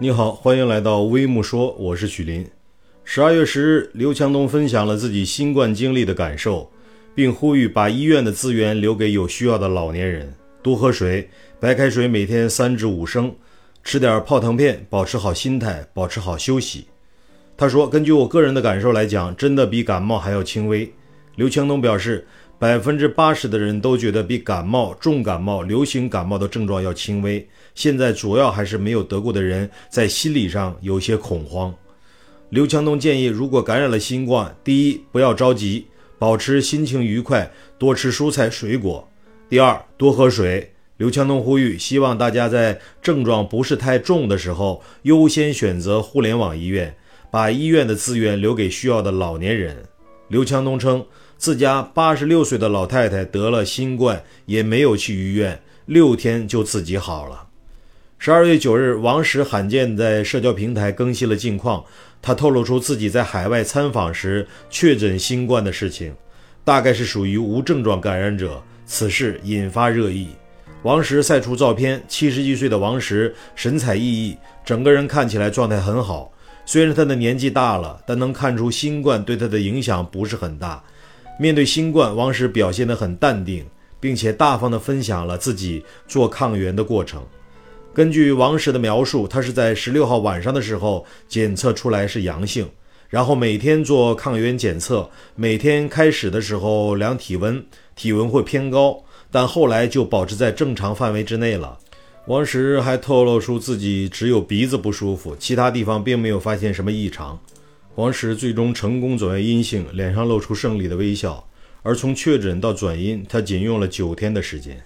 你好，欢迎来到微木说，我是许林。十二月十日，刘强东分享了自己新冠经历的感受，并呼吁把医院的资源留给有需要的老年人，多喝水，白开水每天三至五升，吃点泡腾片，保持好心态，保持好休息。他说：“根据我个人的感受来讲，真的比感冒还要轻微。”刘强东表示。百分之八十的人都觉得比感冒、重感冒、流行感冒的症状要轻微。现在主要还是没有得过的人在心理上有些恐慌。刘强东建议，如果感染了新冠，第一不要着急，保持心情愉快，多吃蔬菜水果；第二多喝水。刘强东呼吁，希望大家在症状不是太重的时候，优先选择互联网医院，把医院的资源留给需要的老年人。刘强东称。自家八十六岁的老太太得了新冠，也没有去医院，六天就自己好了。十二月九日，王石罕见在社交平台更新了近况，他透露出自己在海外参访时确诊新冠的事情，大概是属于无症状感染者。此事引发热议。王石晒出照片，七十一岁的王石神采奕奕，整个人看起来状态很好。虽然他的年纪大了，但能看出新冠对他的影响不是很大。面对新冠，王石表现得很淡定，并且大方地分享了自己做抗原的过程。根据王石的描述，他是在十六号晚上的时候检测出来是阳性，然后每天做抗原检测，每天开始的时候量体温，体温会偏高，但后来就保持在正常范围之内了。王石还透露出自己只有鼻子不舒服，其他地方并没有发现什么异常。王石最终成功转为阴性，脸上露出胜利的微笑。而从确诊到转阴，他仅用了九天的时间，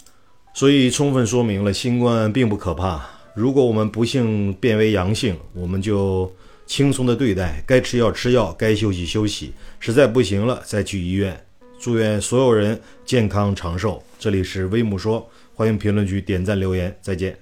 所以充分说明了新冠并不可怕。如果我们不幸变为阳性，我们就轻松的对待，该吃药吃药，该休息休息，实在不行了再去医院。祝愿所有人健康长寿。这里是微木说，欢迎评论区点赞留言，再见。